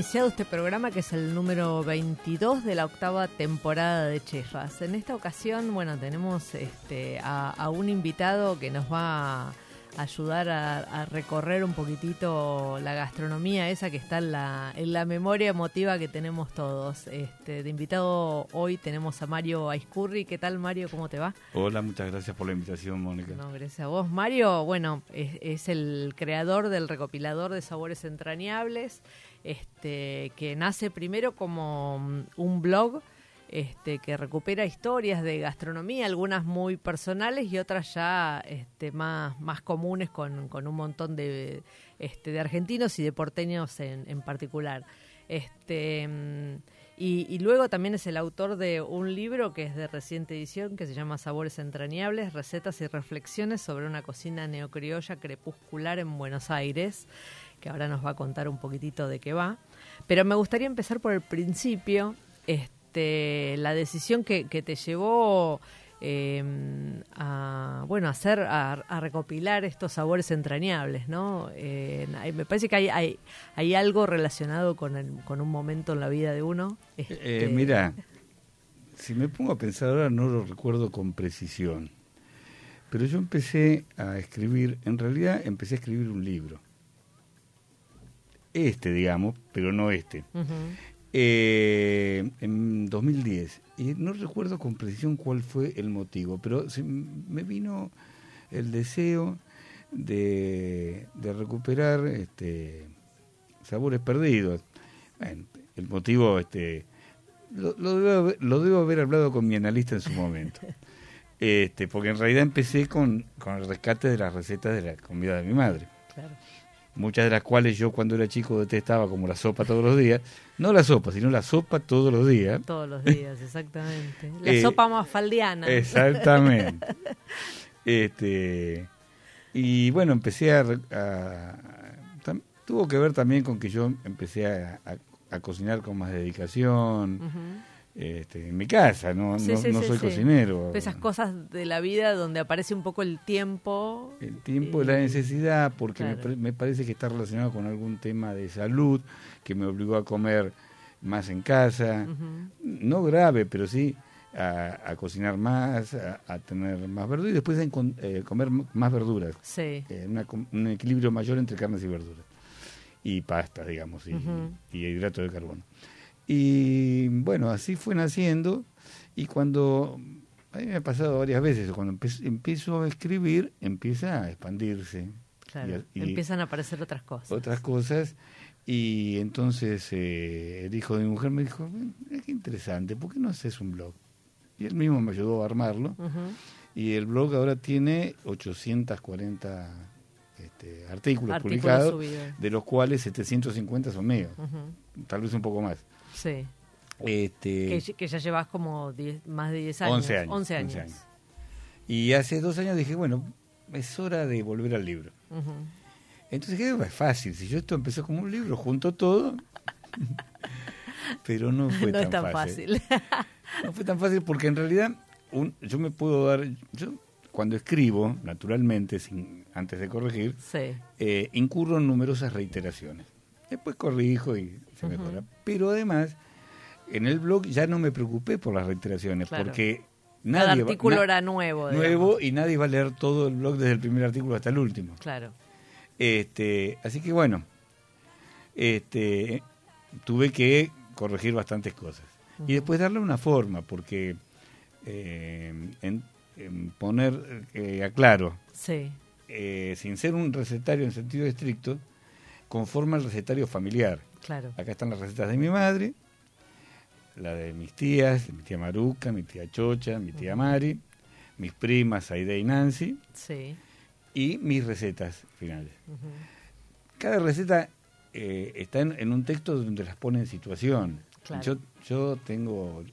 Iniciado este programa que es el número 22 de la octava temporada de Chefas. En esta ocasión, bueno, tenemos este, a, a un invitado que nos va a ayudar a, a recorrer un poquitito la gastronomía esa que está en la, en la memoria emotiva que tenemos todos. Este, de invitado hoy tenemos a Mario Aiscurri. ¿Qué tal Mario? ¿Cómo te va? Hola, muchas gracias por la invitación, Mónica. No, gracias a vos. Mario, bueno, es, es el creador del recopilador de sabores entrañables, este, que nace primero como un blog este, que recupera historias de gastronomía, algunas muy personales y otras ya este, más, más comunes con, con un montón de, este, de argentinos y de porteños en, en particular. Este, y, luego también es el autor de un libro que es de reciente edición que se llama Sabores entrañables, recetas y reflexiones sobre una cocina neocriolla crepuscular en Buenos Aires, que ahora nos va a contar un poquitito de qué va. Pero me gustaría empezar por el principio, la decisión que, que te llevó eh, a bueno a hacer a, a recopilar estos sabores entrañables no Eh, me parece que hay, hay hay algo relacionado con el- con un momento en la vida de uno Eh, Este, mira, si me pongo a pensar ahora no lo recuerdo con precisión, pero yo empecé a escribir, en realidad empecé a escribir un libro. Este, digamos, pero no este. Eh, en 2010. Y no recuerdo con precisión cuál fue el motivo, pero se me vino el deseo de, de recuperar este, sabores perdidos. Bueno, el motivo este, lo, lo debo, haber- lo debo haber hablado con mi analista en su momento. Este, porque en realidad empecé con, con el rescate de las recetas de la comida de mi madre claro. Muchas de las cuales yo cuando era chico detestaba como la sopa todos los días, no la sopa, sino la sopa todos los días. todos los días exactamente la Eh, sopa mafaldiana Exactamente. este y bueno, empecé a, re- a- tam- tuvo que ver también con que yo empecé a, a- a cocinar con más dedicación Ujú. Este, en mi casa, no, Sí, no, sí, no sí, soy sí. cocinero. esas cosas de la vida donde aparece un poco el tiempo El tiempo y la necesidad, porque me Claro. me, parece que está relacionado con algún tema de salud que me obligó a comer más en casa, no grave, pero sí a, a cocinar más, a, a tener más verduras y después a eh, comer más verduras, sí eh, una un equilibrio mayor entre carnes y verduras y pastas, digamos, y, Ujú. y hidratos de carbono. Y bueno, así fue naciendo y cuando, a mí me ha pasado varias veces, cuando empiezo a escribir, empieza a expandirse. claro y- y- empiezan a aparecer otras cosas otras cosas. Y entonces eh, el hijo de mi mujer me dijo, "Eh, qué interesante, ¿por qué no haces un blog? Y él mismo me ayudó a armarlo. Y el blog ahora tiene 840 este, artículos, Artículos publicados, subidos. de los cuales 750 son míos, tal vez un poco más. Sí Este, que, que ya llevas como 10 más de 10 años 11 años, 11 años. 11 años. Y hace dos años dije, bueno, es hora de volver al libro. Ujú. Entonces dije, "Bueno, es fácil, si yo esto empezó como un libro, junto todo, pero no fue no tan, es tan fácil. No fue tan fácil porque en realidad un, yo me puedo dar, yo cuando escribo, naturalmente, sin, antes de corregir, sí. eh, incurro en numerosas reiteraciones. Después corrijo y se mejora. Pero además, en el blog ya no me preocupé por las reiteraciones, Claro. porque Cada nadie va- artículo na- era nuevo. digamos. nuevo y nadie va a leer todo el blog desde el primer artículo hasta el último. Claro. Este, así que bueno, este, tuve que corregir bastantes cosas. Y después darle una forma, porque eh, en, en poner, eh, aclaro, Sí. eh, sin ser un recetario en sentido estricto, conforma el recetario familiar. Claro. Acá están las recetas de mi madre, la de mis tías, de mi tía Maruca, mi tía Chocha, mi tía Mari, mis primas Aide y Nancy, Sí. y mis recetas finales. Cada receta eh, está en, en un texto donde las pone en situación. Claro. Yo, yo tengo,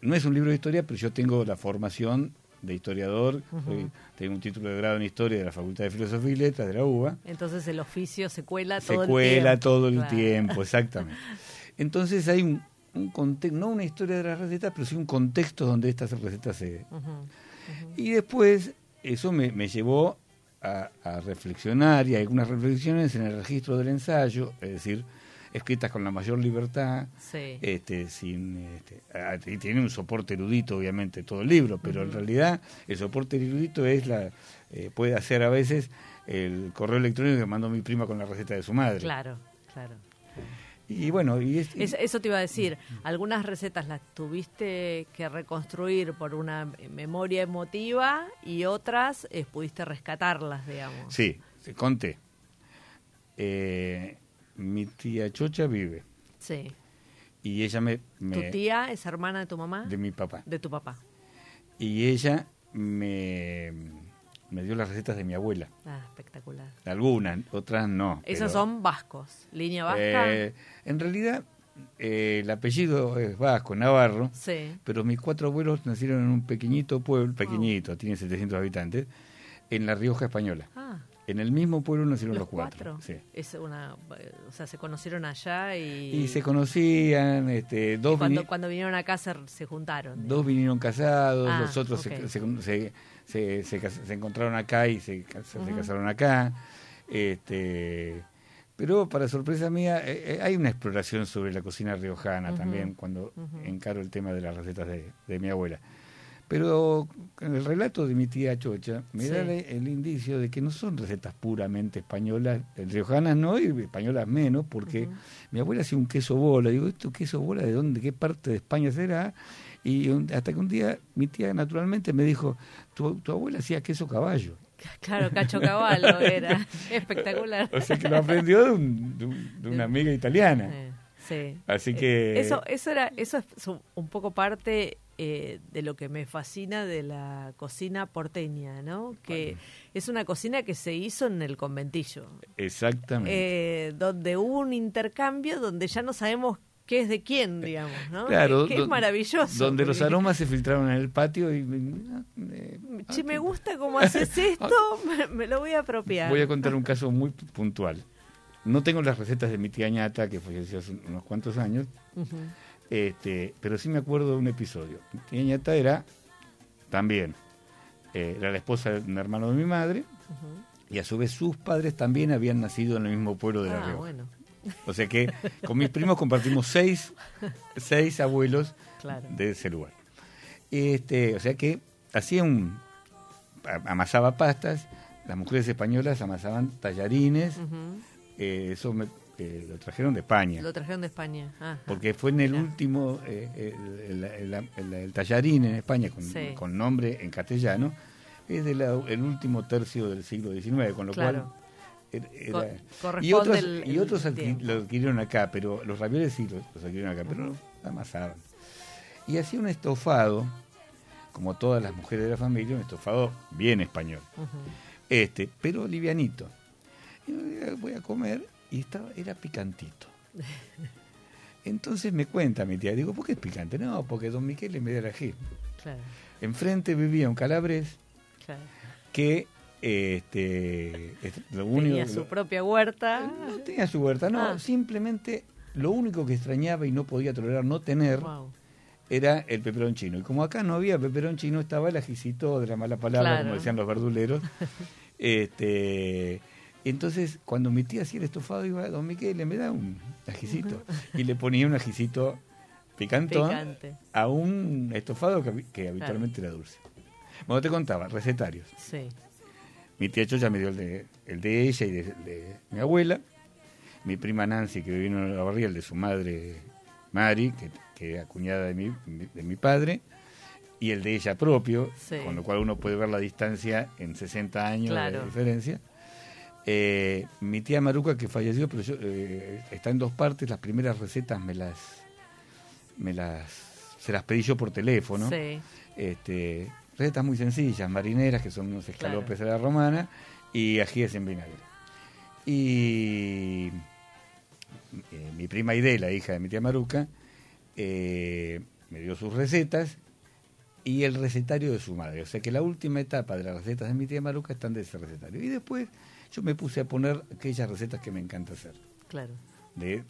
no es un libro de historia, pero yo tengo la formación de historiador, soy- tengo un título de grado en historia de la Facultad de Filosofía y Letras de la UBA. Entonces el oficio se cuela Se todo el cuela tiempo. todo el Claro. tiempo, exactamente. Entonces hay un, un contexto, no una historia de las recetas, pero sí un contexto donde estas recetas se... Ujú. Y después eso me, me llevó a, a reflexionar y hay algunas reflexiones en el registro del ensayo, es decir, escritas con la mayor libertad, Sí. este, sin, este, ah, y tiene un soporte erudito obviamente todo el libro, pero en realidad el soporte erudito es la, eh, puede hacer a veces el correo electrónico que mandó mi prima con la receta de su madre. Claro, claro. Y bueno, y es- Es- eso te iba a decir, algunas recetas las tuviste que reconstruir por una memoria emotiva y otras eh, pudiste rescatarlas, digamos. sí, conté. Eh, mi tía Chocha vive Sí. y ella me, ¿Tu tía es hermana de tu mamá? de mi papá De tu papá. y ella me, me dio las recetas de mi abuela. Ah, espectacular. Algunas, otras no. Esos pero- son vascos, línea vasca. Eh, en realidad, eh, el apellido es vasco, Navarro, sí. pero mis cuatro abuelos nacieron en un pequeñito pueblo, pequeñito, tiene 700 habitantes, en La Rioja Española. Ah, En el mismo pueblo nacieron los, los, cuatro. sí. Es una, o sea, se conocieron allá y, Y se conocían, este, dos, cuando, cuando vinieron acá se, se juntaron. dos vinieron casados, Ah, los otros se- ok. se, se, se- encontraron acá y se, se casaron acá. Este, pero para sorpresa mía, eh, eh, hay una exploración sobre la cocina riojana también cuando encaro el tema de las recetas de, de mi abuela. Pero en el relato de mi tía Chocha me da el, el indicio de que no son recetas puramente españolas, riojanas no y españolas menos, porque mi abuela hacía un queso bola. Digo, ¿esto queso bola de dónde, qué parte de España será? Y un- hasta que un día mi tía naturalmente me dijo, tu, tu abuela hacía queso caballo. Claro, Cacho Caballo era espectacular. O sea que lo aprendió de, un- de un- de una amiga italiana. Eh, sí. Así Eh, que... Eso, eso, era, eso es un poco parte eh, de lo que me fascina de la cocina porteña, ¿no? Que es una cocina que se hizo en el conventillo, Exactamente. eh, donde hubo un intercambio donde ya no sabemos qué es de quién, digamos, ¿no? Claro, que, es maravilloso. Donde los aromas se filtraron en el patio y... Che, me gusta cómo haces esto, me, me lo voy a apropiar. Voy a contar un caso muy puntual. No tengo las recetas de mi tía ñata, que falleció hace unos cuantos años, Ujú. Este, pero sí me acuerdo de un episodio. Mi ñata era también, eh, era la esposa de un hermano de mi madre, y a su vez sus padres también habían nacido en el mismo pueblo de La Ah, Rioja. bueno, O sea que con mis primos compartimos seis, seis abuelos claro. de ese lugar. Este, o sea que hacía un amasaba pastas, las mujeres españolas amasaban tallarines, eh, eso me- eh, lo trajeron de España, Lo trajeron de España. Porque fue en el Mirá. último eh, el, el- el- el- el tallarín en España con, Sí. con nombre en castellano es del el último tercio del siglo XIX, con lo Claro. cual era- era- Co- y otros, y lo adquirieron acá, pero los ravioles sí los, los adquirieron acá, pero los amasaban. Y hacía un estofado, como todas las mujeres de la familia, un estofado bien español, este, pero livianito. Y voy a comer y estaba, era picantito. Entonces me cuenta mi tía, digo, ¿por qué es picante? No, porque don Miquel le me da el ají. Claro, Enfrente vivía un calabres claro. que este, es- lo único Tenía su propia huerta. no tenía su huerta, no, Ah. simplemente lo único que extrañaba y no podía tolerar no tener Wow. era el peperón chino. Y como acá no había peperón chino, estaba el ajicito de la mala palabra, Claro. como decían los verduleros. este, entonces, cuando mi tía hacía el estofado, iba a Don Miquel, me da un ajicito. Y le ponía un ajicito picantón, Picante. a un estofado que, habi- que habitualmente era dulce. Bueno, te contaba, recetarios. Sí. Mi tía Chocha me dio el de, el de ella y de, de mi abuela. Mi prima Nancy, que vino a la barriga, el de su madre Mari, que, que era cuñada de mi, de mi padre. Y el de ella propio, Sí. con lo cual uno puede ver la distancia en 60 años Claro. de diferencia. Eh, mi tía Maruca, que falleció, pero yo, eh, está en dos partes. Las primeras recetas me las, me las, se las pedí yo por teléfono. Sí. Este, recetas muy sencillas, marineras, que son unos escalopes de la romana, y ajíes en vinagre. Y eh, mi prima Idela, hija de mi tía Maruca, eh, me dio sus recetas y el recetario de su madre. O sea que la última etapa de las recetas de mi tía Maruca están de ese recetario. Y después yo me puse a poner aquellas recetas que me encanta hacer, Claro. de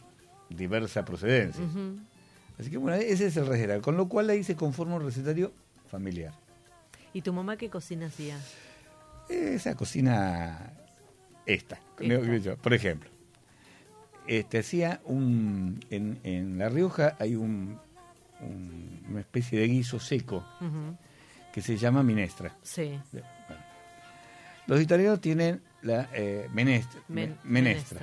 diversa procedencia. Así que bueno, ese es el recetario, con lo cual ahí se conforma un recetario familiar. ¿Y tu mamá qué cocina hacía? Esa cocina esta, por ejemplo. Este hacía un en, en La Rioja hay un, un- una especie de guiso seco que se llama minestra. Sí. Bueno. Los italianos tienen la eh, menestra, Men- me- menestra.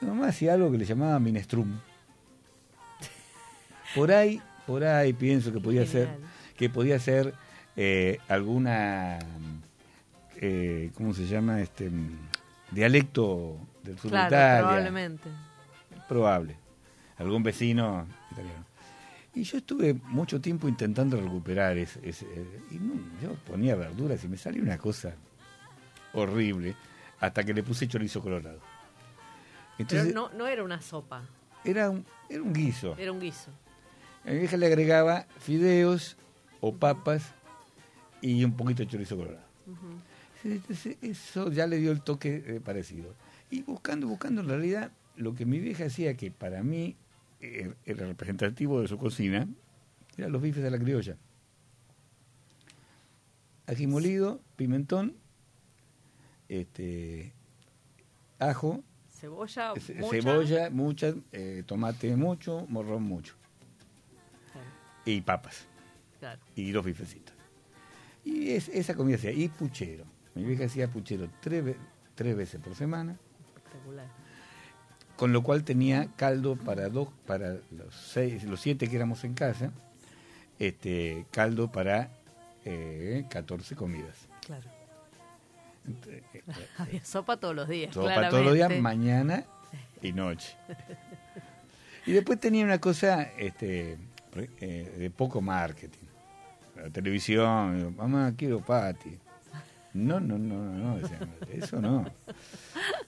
Mamá hacía algo que le llamaba minestrum. Por ahí, por ahí pienso que podía ser, que podía ser eh, alguna, eh, ¿cómo se llama? Este dialecto del sur Claro, de Italia. probablemente. Probable. Algún vecino italiano. Y yo estuve mucho tiempo intentando recuperar ese. ese- y no, yo ponía verduras y me salió una cosa horrible hasta que le puse chorizo colorado. Entonces, Pero no, no era una sopa, era, un, era un guiso. era un guiso. A mi vieja le agregaba fideos o papas y un poquito de chorizo colorado. Entonces, Eso ya le dio el toque eh, parecido. Y buscando, buscando, en realidad, lo que mi vieja hacía, que para mí eh, era representativo de su cocina, eran los bifes de la criolla. Ají molido, pimentón, este, ajo, Cebolla, ce- mucha. cebolla, mucha, eh, tomate mucho, morrón mucho, Claro, y papas. claro. y dos bifecitos. Y es, esa comida hacía, y puchero. Mi vieja hacía puchero tres, tres veces por semana, Espectacular. con lo cual tenía caldo para dos, para los seis, los siete que éramos en casa, este caldo para eh, 14 comidas. Claro. Había sopa todos los días. Para todos los días, mañana y noche. Y después tenía una cosa este, eh, de poco marketing. La televisión, mamá, quiero pati. No, no, no, no, no, eso no.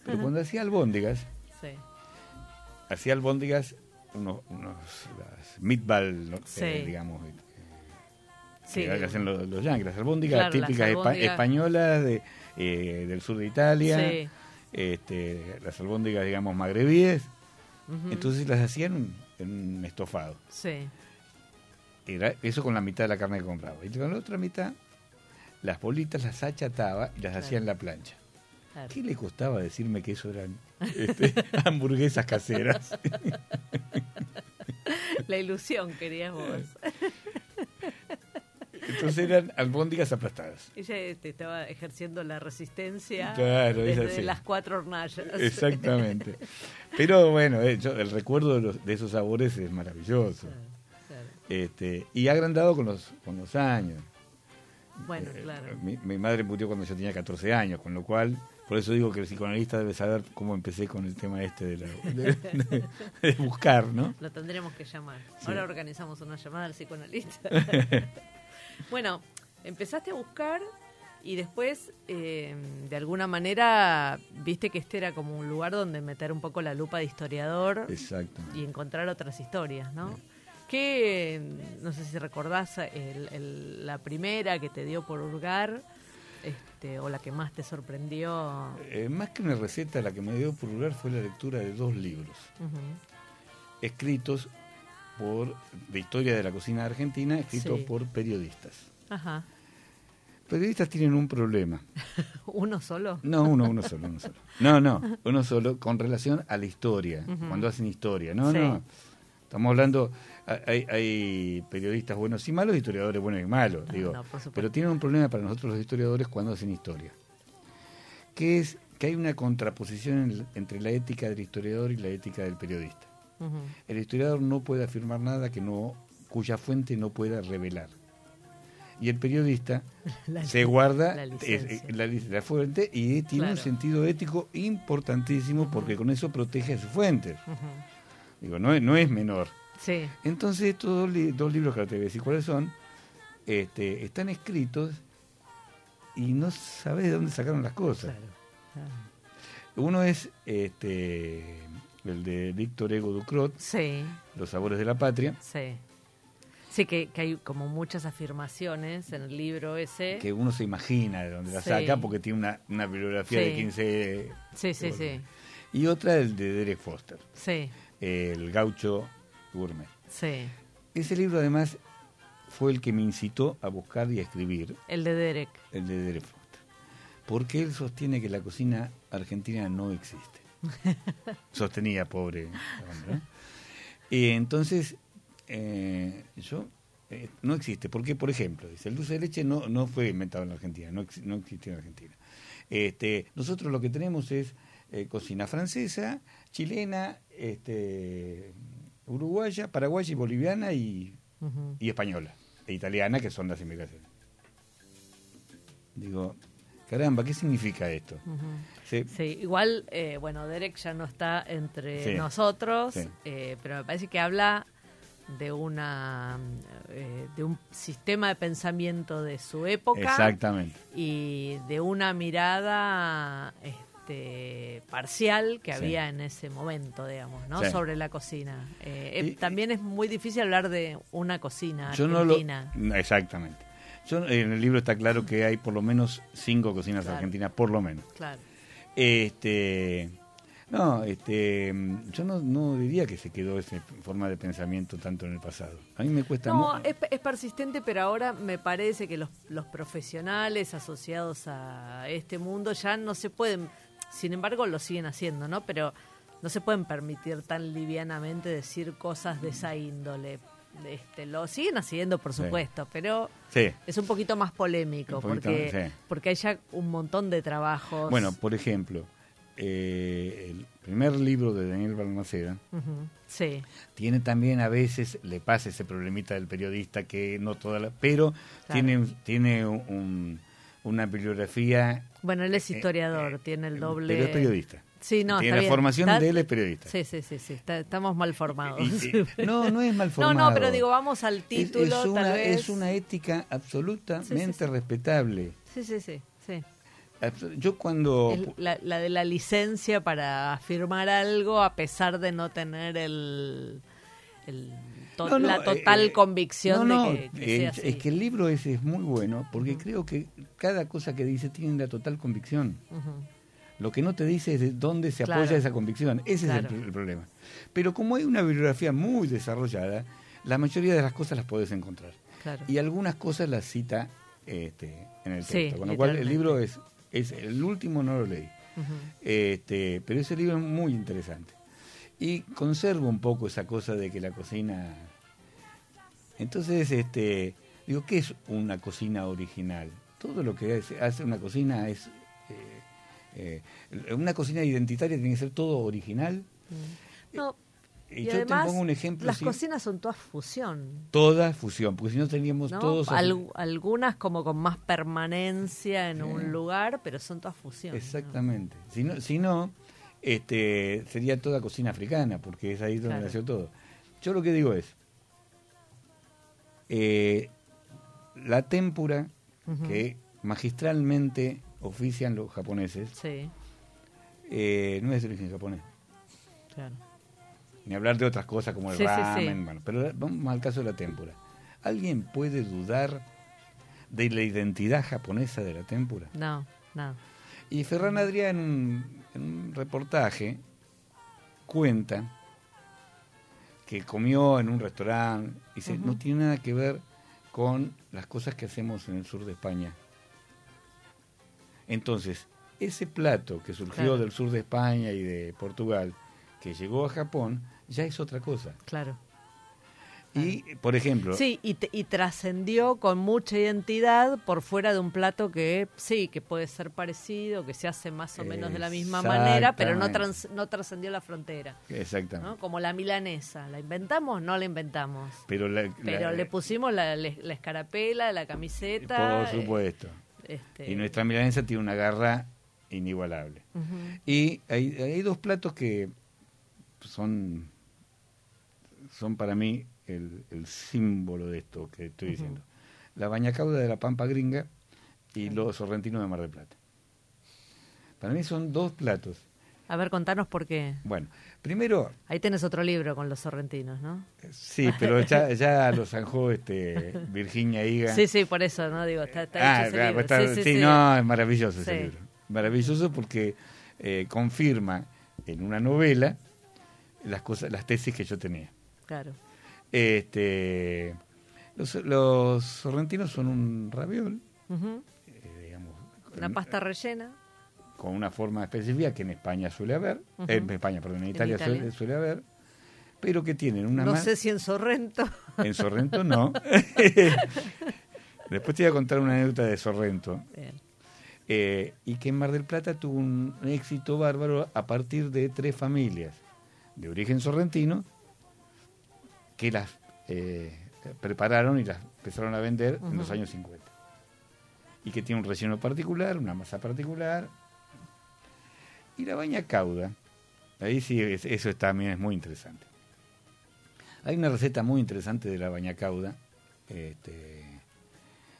Pero cuando hacía albóndigas, Sí. hacía albóndigas, unos, unos las meatball. Sí. Eh, digamos, Sí. que hacen los, los yankees, las albóndigas Claro, típicas albóndigas. españolas de, eh, del sur de Italia, Sí. este, las albóndigas, digamos, magrebíes, entonces las hacían en un estofado. Sí. Era eso con la mitad de la carne que compraba. Y con la otra mitad, las bolitas las achataba y las Claro. hacía en la plancha. claro. ¿Qué le costaba decirme que eso eran este, hamburguesas caseras? La ilusión querías vos. Entonces eran albóndigas aplastadas. Ella este, estaba ejerciendo la resistencia Claro, es desde las cuatro hornallas. Exactamente. Pero bueno, eh, yo- el recuerdo de, los- de esos sabores es maravilloso. Claro, claro. Este, y ha agrandado con los, con los años. Bueno, Eh, claro. Mi, mi madre murió cuando yo tenía 14 años, con lo cual, por eso digo que el psicoanalista debe saber cómo empecé con el tema este de, la- de- de- de buscar, ¿no? Lo tendremos que llamar. Sí. Ahora organizamos una llamada al psicoanalista. bueno, empezaste a buscar y después, eh, de alguna manera, viste que este era como un lugar donde meter un poco la lupa de historiador Exacto. y encontrar otras historias, ¿no? Que, no sé si recordás el- el- la primera que te dio por hurgar, este, o la que más te sorprendió. Eh, más que una receta, la que me dio por lugar fue la lectura de dos libros escritos por de historia de la cocina argentina, escritos Sí. por periodistas. Ajá. Periodistas tienen un problema. ¿Uno solo? No, uno, uno solo, uno solo. No, no, uno solo con relación a la historia, cuando hacen historia. No, Sí. no. Estamos hablando, hay, hay periodistas buenos y malos, historiadores buenos y malos, No, digo. no, pero tienen un problema para nosotros los historiadores cuando hacen historia, que es que hay una contraposición en- entre la ética del historiador y la ética del periodista. El historiador no puede afirmar nada que no cuya fuente no pueda revelar. Y el periodista La- se guarda la licencia. eh, la, fuente y tiene un sentido ético importantísimo porque con eso protege a sus fuentes. Digo, no es, no es menor. Sí, Entonces estos dos, li- dos libros que te voy a decir cuáles son, este, están escritos y no sabes de dónde sacaron las cosas. claro. claro. Uno es este, el de Víctor Ego Ducrot, Sí, Los sabores de la patria, sí. Sí, que, que hay como muchas afirmaciones en el libro ese. que uno se imagina de dónde la Sí. saca porque tiene una, una bibliografía de Sí. 15... Sí, sí, sí. Y otra el de Derek Foster, Sí, El gaucho gourmet. sí. Ese libro además fue el que me incitó a buscar y a escribir, El de Derek. el de Derek Foster. Porque él sostiene que la cocina argentina no existe. Sostenía, pobre. Y entonces, eh, yo, eh, no existe. Porque, por ejemplo, dice, el dulce de leche no, no fue inventado en la Argentina, no, ex- no existió en Argentina. Este, nosotros lo que tenemos es eh, cocina francesa, chilena, este, uruguaya, paraguaya y boliviana y y española e italiana, que son las inmigraciones. Digo, caramba, ¿qué significa esto? Sí, igual, eh, bueno, Derek ya no está entre Sí, nosotros, sí. eh, pero me parece que habla de una eh, de un sistema de pensamiento de su época Exactamente. y de una mirada este, parcial que había en ese momento, digamos, ¿no? Sobre la cocina. Eh, Y- también es muy difícil hablar de una cocina Yo no lo. argentina. no, Exactamente. Yo, en el libro está claro que hay por lo menos cinco cocinas Claro. argentinas, por lo menos. Claro. Este. No, este, yo no, no diría que se quedó esa forma de pensamiento tanto en el pasado. A mí me cuesta No, es persistente, pero ahora me parece que los, los profesionales asociados a este mundo ya no se pueden, sin embargo lo siguen haciendo, ¿no? Pero no se pueden permitir tan livianamente decir cosas de esa índole. Este, lo siguen haciendo, por Sí. supuesto, pero Sí. es un poquito más polémico poquito, porque, sí. porque hay ya un montón de trabajos. Bueno, por ejemplo, eh, el primer libro de Daniel Balmaceda sí, tiene también a veces, le pasa ese problemita del periodista que no toda la... Pero Claro. tiene, tiene un- una bibliografía... bueno, él es eh, historiador, eh, tiene el doble... Pero es periodista. Sí, no, Tiene está la bien. formación Está- de él es periodista. Sí, sí, sí, sí, está- estamos mal formados. Y- y- no, no es mal No, formado. no, pero digo, vamos al título, es, una, tal vez. es una ética absolutamente Sí, respetable. Sí, sí, sí. sí. Yo cuando... La, la de la licencia para afirmar algo a pesar de no tener el, el to- No, no, la total eh, convicción no, de que, que sea eh, así. Es que el libro ese es muy bueno porque creo que cada cosa que dice tiene la total convicción. Lo que no te dice es de dónde se Claro. apoya esa convicción. Ese Claro. es el, el problema. Pero como hay una bibliografía muy desarrollada, la mayoría de las cosas las podés encontrar. Claro. Y algunas cosas las cita este, en el Sí, texto. Con lo cual el libro es, es el último, no lo leí. Este, pero ese libro es muy interesante. Y conservo un poco esa cosa de que la cocina... Entonces, este, digo, ¿qué es una cocina original? Todo lo que hace, una cocina es... eh, eh, una cocina identitaria tiene que ser todo original. No, Y, y, yo además, te pongo un ejemplo. las cocinas son todas fusión. Toda fusión, porque si no teníamos ¿no? todos... Al- algunas como con más permanencia en Sí. un lugar, pero son todas fusión. ¿no? Exactamente. Si no, si no este, sería toda cocina africana, porque es ahí donde Claro. nació todo. Yo lo que digo es, eh, la témpura que magistralmente ofician los japoneses, Sí, eh, no es de origen japonés. claro. Ni hablar de otras cosas como el Sí, sí, sí. ramen, bueno, pero vamos al caso de la témpura. ¿Alguien puede dudar de la identidad japonesa de la témpura? No, no. Y Ferran Adrián, en un, en un reportaje, cuenta que comió en un restaurante y dice, Ujú. no tiene nada que ver con las cosas que hacemos en el sur de España. Entonces, ese plato que surgió Claro. del sur de España y de Portugal, que llegó a Japón, ya es otra cosa. Claro. Y, por ejemplo, Sí, y, y trascendió con mucha identidad por fuera de un plato que sí, que puede ser parecido, que se hace más o menos de la misma manera, pero no, trans- no trascendió la frontera. exactamente. ¿no? Como la milanesa. ¿La inventamos? No la inventamos. Pero, la- Pero la- le pusimos la, escarapela, la camiseta. Por supuesto. eh, este, Y nuestra milanesa tiene una garra inigualable. Y hay, hay dos platos que son, son para mí el, el símbolo de esto que estoy diciendo. La bañacauda de la Pampa Gringa y los sorrentinos de Mar del Plata. Para mí son dos platos. A ver, contanos por qué. Bueno, primero, Ahí tenés otro libro con los sorrentinos, ¿no? sí, pero ya, ya lo zanjó este, Virginia Higa. Sí, sí, por eso, ¿no? Digo, está, está Ah, hecho ese claro, libro. está- Sí, sí, sí, sí. no, es maravilloso ese libro. Maravilloso porque eh, confirma en una novela las cosas, las tesis que yo tenía. Claro. Este, los, los sorrentinos son un raviol, eh, digamos, Una pasta rellena. con una forma específica que en España suele haber, en España, perdón, en Italia, Italia. Suele, suele haber, pero que tienen una no sé si en Sorrento. en Sorrento no. Después te voy a contar una anécdota de Sorrento. Bien. Eh, y que en Mar del Plata tuvo un éxito bárbaro a partir de tres familias de origen sorrentino que las eh, prepararon y las empezaron a vender en los años 50. Y que tiene un relleno particular, una masa particular. Y la baña cauda, ahí sí, es- eso también es muy interesante. Hay una receta muy interesante de la baña cauda, este,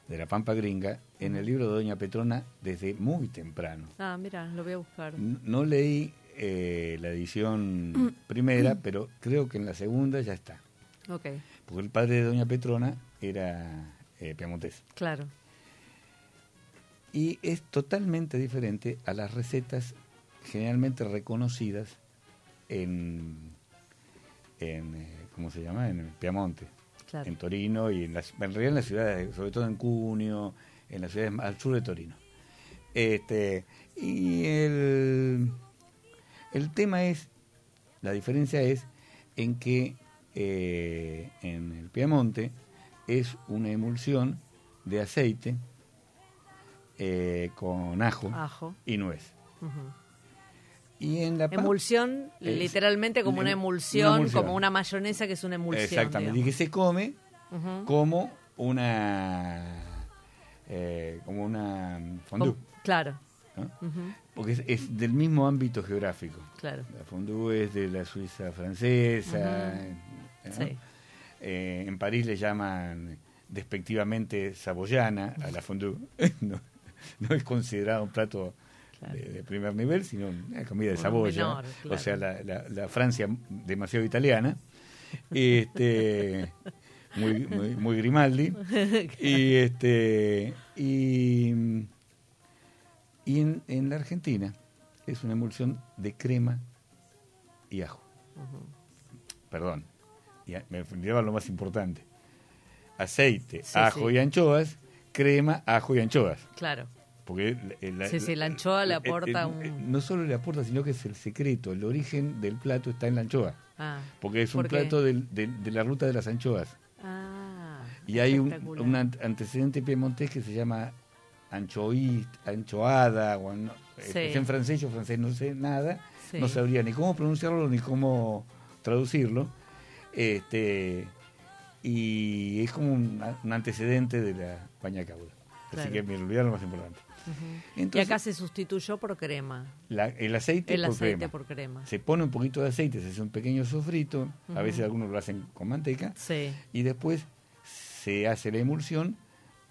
de la Pampa Gringa, en el libro de Doña Petrona desde muy temprano. Ah, mira, lo voy a buscar. No leí eh, la edición primera, pero creo que en la segunda ya está. Porque el padre de Doña Petrona era eh, piamontés. claro. Y es totalmente diferente a las recetas generalmente reconocidas en, en eh, ¿cómo se llama? En Piamonte, Claro. en Torino y en, las, en realidad en las ciudades, sobre todo en Cuneo, en las ciudades más al sur de Torino. Este, y el, el tema es, la diferencia es en que eh, en el Piamonte es una emulsión de aceite eh, con ajo Ajo. y nuez. Y en la Emulsión, Es- literalmente como una em- emulsión, una emulsión. como una mayonesa que es una emulsión. Exactamente, y que se come como una eh, como una fondue, Com- Claro, porque es, es del mismo ámbito geográfico. claro. La fondue es de la Suiza francesa. ¿No? Sí. Eh, en París le llaman despectivamente saboyana a la fondue. no, no es considerado un plato Claro. de, de primer nivel, sino una comida de saboya. menor, claro. O sea, la, la- la Francia demasiado italiana. Este, muy, muy, muy Grimaldi. Y este y, y en, en la Argentina es una emulsión de crema y ajo. Perdón, y me lleva lo más importante. Aceite, Sí, ajo sí. y anchoas, crema, ajo y anchoas. Claro. Porque Sí, la anchoa le aporta el- un- el- No solo le aporta, sino que es el secreto, el origen del plato está en la anchoa. Ah, Porque es un plato del- del- de la ruta de las anchoas. ah, Y hay un, antecedente piemontés que se llama anchoí, anchoada, o no- Sí. es en francés, yo francés no sé nada, Sí. no sabría ni cómo pronunciarlo ni cómo traducirlo. Este, y es como un, un antecedente de la paña cauda. Así que me olvidé lo más importante. Ujú. y Entonces, acá se sustituyó por crema. la- el aceite, El por, aceite crema. por crema. Se pone un poquito de aceite, se hace un pequeño sofrito, a veces algunos lo hacen con manteca, Sí. y después se hace la emulsión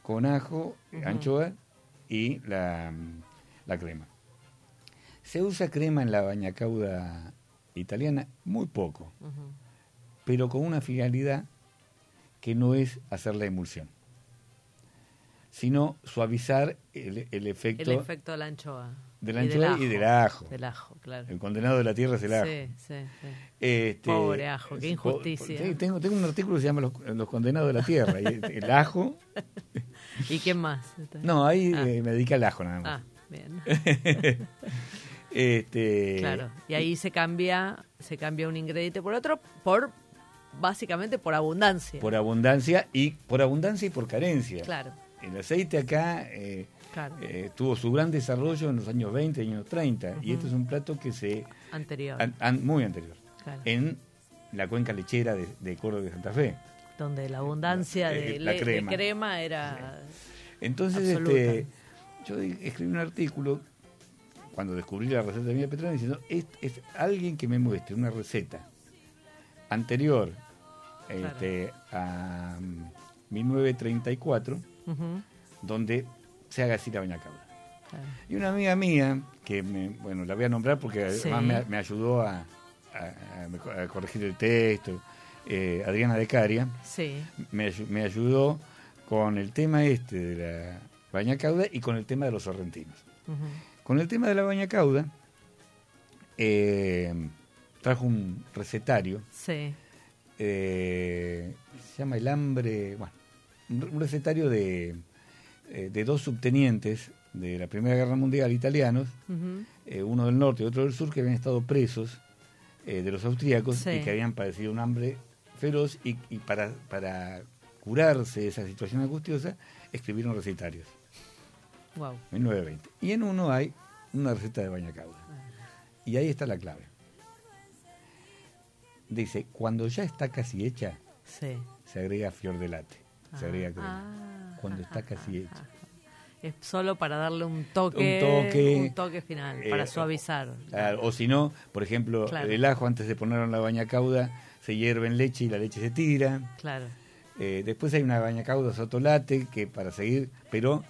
con ajo, anchoa y la, la crema. Se usa crema en la bañacauda italiana muy poco. Pero con una finalidad que no es hacer la emulsión, sino suavizar el, el efecto, El efecto de la anchoa. de la Y del anchoa y del ajo. Del ajo, claro. El condenado de la tierra es el ajo. Sí, sí, sí. Este, Pobre ajo, qué po- injusticia. sí, tengo, tengo un artículo que se llama Los, los condenados de la tierra. y el ajo. ¿Y quién más? No, ahí Ah. eh, me dedica al ajo nada más. Ah, bien. este, Claro. Y ahí se cambia, se cambia un ingrediente por otro por básicamente por abundancia. Por abundancia y por abundancia y por carencia. Claro, El aceite acá eh, claro. eh, tuvo su gran desarrollo en los años 20, años 30, y este es un plato que se anterior. an- an- muy anterior claro. en la cuenca lechera de, de Córdoba de Santa Fe. donde la abundancia de, Eh, la le- de crema. crema era... Entonces, Absoluta. este, yo escribí un artículo cuando descubrí la receta de Mía Petrona diciendo, es, es alguien que me muestre una receta anterior este, a mm, 1934, Ujú, donde se haga así la baña cauda. claro. Y una amiga mía, que me, bueno, la voy a nombrar porque Sí. además me, me ayudó a, corregir el texto, eh, Adriana de Caria, Sí, me, ayu- me ayudó con el tema este de la baña cauda y con el tema de los sorrentinos. Con el tema de la baña cauda, eh, trajo un recetario, sí, eh, se llama El hambre, bueno, un, recetario de, eh, de dos subtenientes de la Primera Guerra Mundial italianos, eh, uno del norte y otro del sur, que habían estado presos eh, de los austríacos Sí. y que habían padecido un hambre feroz y, y para, para curarse de esa situación angustiosa, escribieron recetarios, wow. 1920. Y en uno hay una receta de baña cauda. Y ahí está la clave. Dice, cuando ya está casi hecha, Sí. se agrega fior de latte, se Ah, agrega crema. ah, cuando está casi hecha. Es solo para darle un toque, Un toque, un toque final, eh, para suavizar. Claro, o si no, por ejemplo, Claro. el ajo antes de ponerlo en la baña cauda se hierve en leche y la leche se tira. Claro, Eh, después hay una baña cauda sotolate que para seguir, pero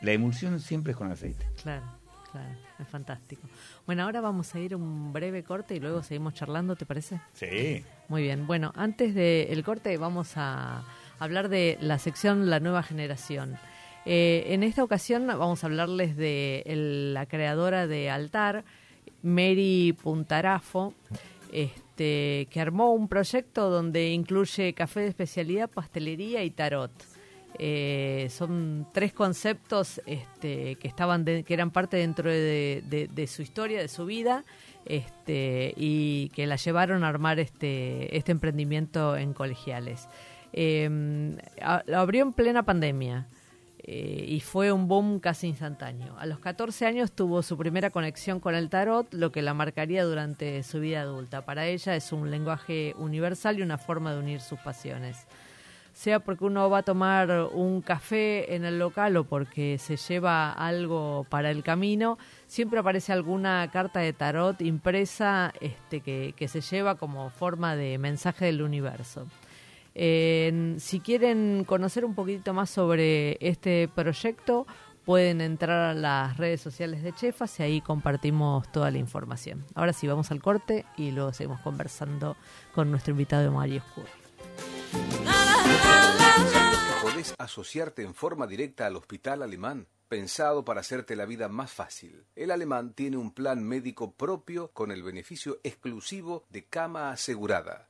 la emulsión siempre es con aceite. claro, claro. Es fantástico. Bueno, ahora vamos a ir a un breve corte y luego seguimos charlando, ¿te parece? Sí. Muy bien. Bueno, antes del corte vamos a hablar de la sección La Nueva Generación. Eh, en esta ocasión vamos a hablarles de el- la creadora de Altar, Mary Puntarafo, este, que armó un proyecto donde incluye café de especialidad, pastelería y tarot. Eh, son tres conceptos este, que estaban de- que eran parte dentro de, su historia, de su vida, este, y que la llevaron a armar este, este emprendimiento en colegiales. A- lo abrió en plena pandemia eh, y fue un boom casi instantáneo. A los 14 años tuvo su primera conexión con el tarot, lo que la marcaría durante su vida adulta. Para ella es un lenguaje universal y una forma de unir sus pasiones sea porque uno va a tomar un café en el local o porque se lleva algo para el camino, siempre aparece alguna carta de tarot impresa este, que, se lleva como forma de mensaje del universo. Si quieren conocer un poquitito más sobre este proyecto, pueden entrar a las redes sociales de Chefas y ahí compartimos toda la información. Ahora sí, vamos al corte y luego seguimos conversando con nuestro invitado Mario Escurri. ¿Sabías que podés asociarte en forma directa al Hospital Alemán? Pensado para hacerte la vida más fácil. El alemán tiene un plan médico propio con el beneficio exclusivo de cama asegurada,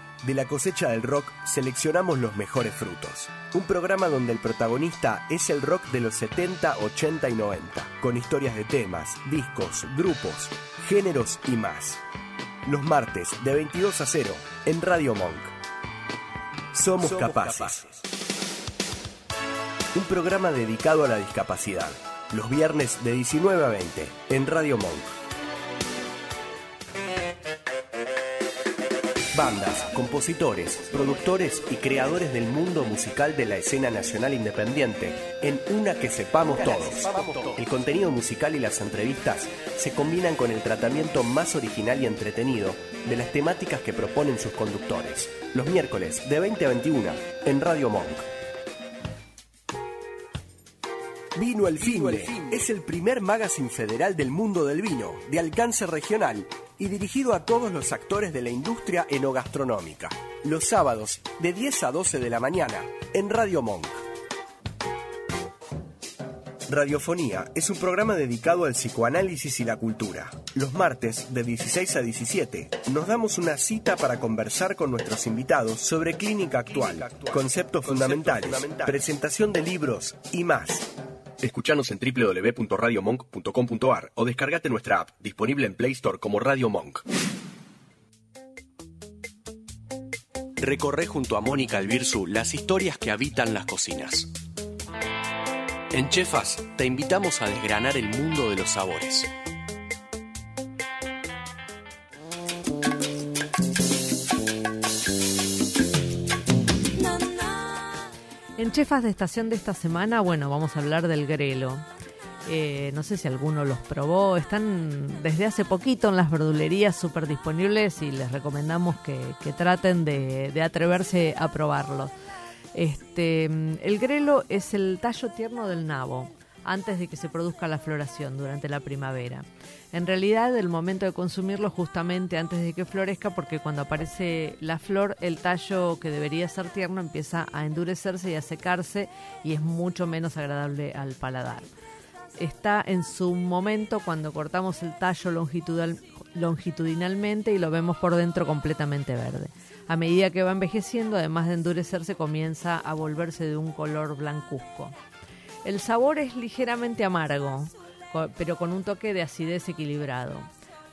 De la cosecha del rock seleccionamos los mejores frutos. Un programa donde el protagonista es el rock de los 70, 80 y 90, con historias de temas, discos, grupos, géneros y más. Los martes de 22 a 0 en Radio Monk. Somos, capaces. Un programa dedicado a la discapacidad. Los viernes de 19 a 20 en Radio Monk. Bandas, compositores, productores y creadores del mundo musical de la escena nacional independiente, en una que sepamos todos. El contenido musical y las entrevistas se combinan con el tratamiento más original y entretenido de las temáticas que proponen sus conductores. Los miércoles de 20 a 21 en Radio Monk. Vino el Finde es el primer magazine federal del mundo del vino, de alcance regional y dirigido a todos los actores de la industria enogastronómica. Los sábados, de 10 a 12 de la mañana, en Radio Monk. Radiofonía es un programa dedicado al psicoanálisis y la cultura. Los martes, de 16 a 17, nos damos una cita para conversar con nuestros invitados sobre clínica actual, conceptos, fundamentales, presentación de libros y más. Escuchanos en www.radiomonk.com.ar o descargate nuestra app, disponible en Play Store como Radio Monk. Recorre junto a Mónica Albirzu las historias que habitan las cocinas. En Chefas te invitamos a desgranar el mundo de los sabores. En Chefas de Estación de esta semana, bueno, vamos a hablar del grelo. Eh, no sé si alguno los probó. Están desde hace poquito en las verdulerías súper disponibles y les recomendamos que, que traten de, de atreverse a probarlos. Este, el grelo es el tallo tierno del nabo antes de que se produzca la floración durante la primavera. En realidad, el momento de consumirlo justamente antes de que florezca, porque cuando aparece la flor, el tallo que debería ser tierno empieza a endurecerse y a secarse y es mucho menos agradable al paladar. Está en su momento cuando cortamos el tallo longitudinal- longitudinalmente y lo vemos por dentro completamente verde. A medida que va envejeciendo, además de endurecerse, comienza a volverse de un color blancuzco. El sabor es ligeramente amargo, pero con un toque de acidez equilibrado.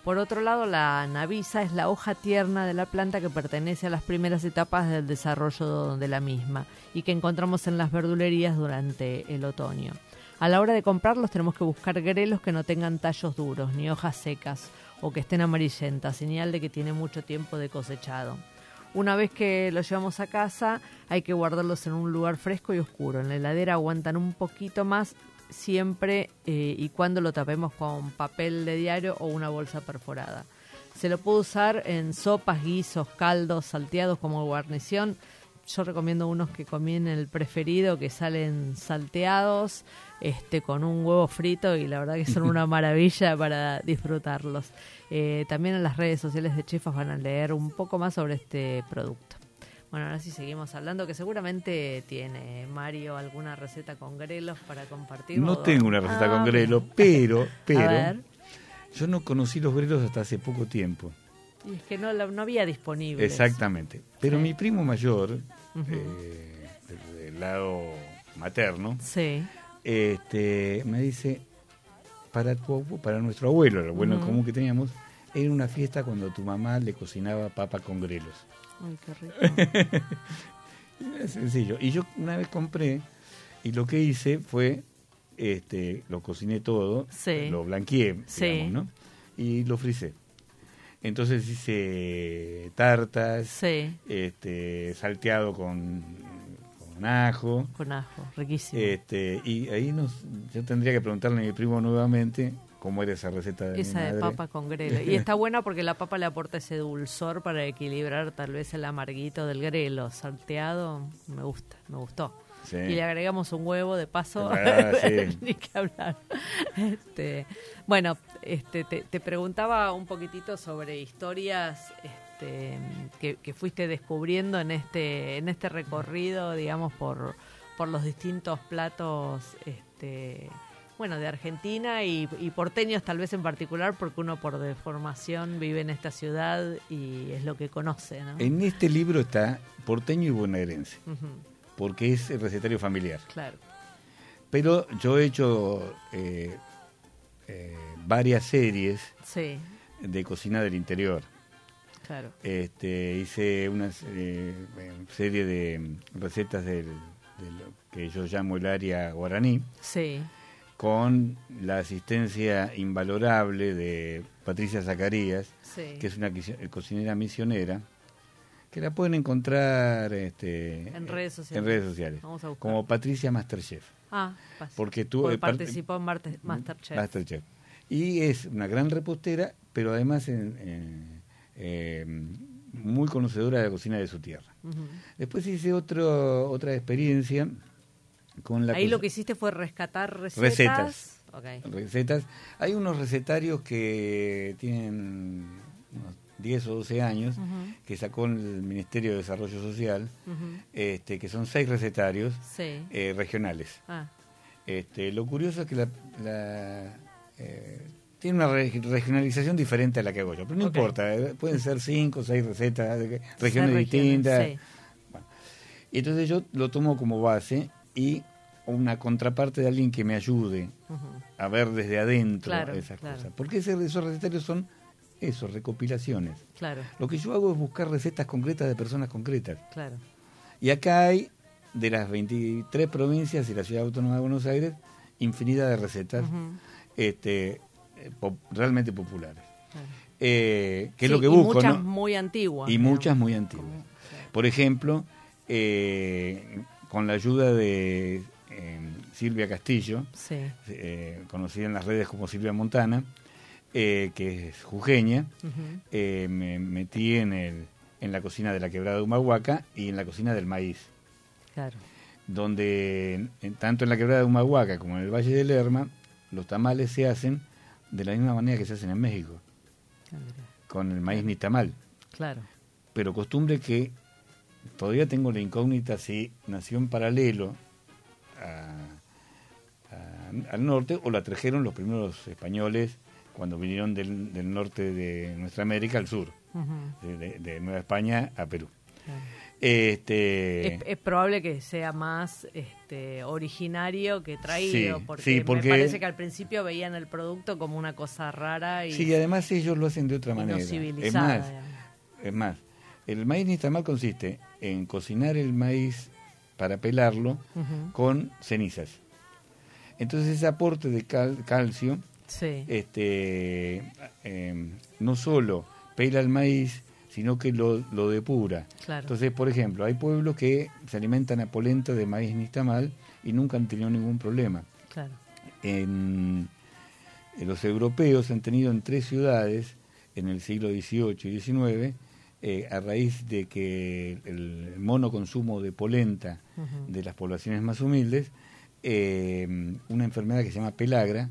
Por otro lado, la navisa es la hoja tierna de la planta que pertenece a las primeras etapas del desarrollo de la misma y que encontramos en las verdulerías durante el otoño. A la hora de comprarlos tenemos que buscar grelos que no tengan tallos duros ni hojas secas o que estén amarillentas, señal de que tiene mucho tiempo de cosechado. Una vez que los llevamos a casa, hay que guardarlos en un lugar fresco y oscuro. En la heladera aguantan un poquito más siempre eh, y cuando lo tapemos con papel de diario o una bolsa perforada. Se lo puede usar en sopas, guisos, caldos, salteados como guarnición. Yo recomiendo unos que comien el preferido, que salen salteados, este, con un huevo frito y la verdad que son una maravilla para disfrutarlos. Eh, también en las redes sociales de Chefas van a leer un poco más sobre este producto. Bueno, ahora sí seguimos hablando, que seguramente tiene Mario alguna receta con grelos para compartir. No ¿o tengo una receta Ah, con grelo, bien. pero, A pero ver. yo no conocí los grelos hasta hace poco tiempo. Y es que no, la- no había disponible. Exactamente. Pero Sí. mi primo mayor, Eh, del, del lado materno, Sí. este, me dice, para, tu, para nuestro abuelo, el abuelo en común que teníamos, era una fiesta cuando tu mamá le cocinaba papa con grelos. Ay, qué rico. Es sencillo. Y yo una vez compré y lo que hice fue, este, lo cociné todo, Sí. lo blanqueé, Sí. digamos, ¿no? Y lo frisé. Entonces hice tartas, Sí, este, salteado con, con ajo, con ajo, riquísimo. este, y ahí nos, yo tendría que preguntarle a mi primo nuevamente cómo era esa receta de Esa mi de papa con grelo. Y está buena porque la papa le aporta ese dulzor para equilibrar tal vez el amarguito del grelo. Salteado, me gusta, me gustó. Sí. Y le agregamos un huevo de paso. Ah, sí. Ni que hablar. Este, bueno, este, te, te preguntaba un poquitito sobre historias este, que, que fuiste descubriendo en este, en este recorrido, digamos, por, por los distintos platos este, bueno, de Argentina y, y porteños tal vez en particular, porque uno por deformación vive en esta ciudad y es lo que conoce, ¿no? En este libro está porteño y bonaerense, Ujú, porque es el recetario familiar. claro. Pero yo he hecho eh, eh, varias series Sí, de cocina del interior. claro. Este, hice una eh, serie de recetas del, de lo que yo llamo el área guaraní, Sí, con la asistencia invalorable de Patricia Zacarías, sí. que es una cocinera misionera, que la pueden encontrar este, En redes sociales. en redes sociales, Vamos a buscar. como Patricia Masterchef. Ah, pas- Porque tú porque eh, part- participó en Marte- Masterchef. Masterchef. Y es una gran repostera, pero además en- en- eh, muy conocedora de la cocina de su tierra. Después hice otro, otra experiencia con la Ahí lo que hiciste fue rescatar recetas. Recetas. Recetas. Hay unos recetarios que tienen unos 10 o 12 años que sacó el Ministerio de Desarrollo Social, este, que son seis recetarios Sí. eh, regionales. Ah, Este, lo curioso es que la, la, eh, tiene una re- regionalización diferente a la que hago yo, pero no importa, eh, pueden ser cinco o seis recetas de regiones Ser distintas. sí. Y entonces yo lo tomo como base y una contraparte de alguien que me ayude a ver desde adentro Claro, esas claro. cosas. Porque ese- esos recetarios son eso, recopilaciones. Claro, Lo que yo hago es buscar recetas concretas de personas concretas. claro. Y acá hay, de las 23 provincias y la Ciudad Autónoma de Buenos Aires, infinidad de recetas este, eh, pop- realmente populares. Claro. Eh, que es lo que y busco, muchas ¿no? muy antiguas. Y muchas muy antiguas. Como- Por ejemplo, eh, con la ayuda de eh, Silvia Castillo, Sí, conocida en las redes como Silvia Montana, eh, que es jujeña, eh, me metí en, el, en la cocina de la quebrada de Humahuaca y en la cocina del maíz, claro. donde en- tanto en la quebrada de Humahuaca como en el Valle del Lerma, los tamales se hacen de la misma manera que se hacen en México, Ah, con el maíz ni tamal. Claro. Pero costumbre que todavía tengo la incógnita si nació en paralelo a- a- al norte o la trajeron los primeros españoles cuando vinieron del, del norte de nuestra América al sur, de, de- de Nueva España a Perú. Claro. Este, Es, es probable que sea más este, originario que traído, Sí, porque, sí, porque- me parece que al principio veían el producto como una cosa rara y, sí, y además ellos lo hacen de otra no manera. Es más, digamos. es más, el maíz nixtamal consiste en cocinar el maíz para pelarlo con cenizas. Entonces ese aporte de cal- calcio Sí, este, eh, no solo pela el maíz, sino que lo, lo depura. claro. Entonces, por ejemplo, hay pueblos que se alimentan a polenta de maíz nixtamal y nunca han tenido ningún problema. claro. En, en los europeos han tenido en tres ciudades, en el siglo XVIII y XIX, eh, a raíz de que el monoconsumo de polenta de las poblaciones más humildes, eh, una enfermedad que se llama pelagra,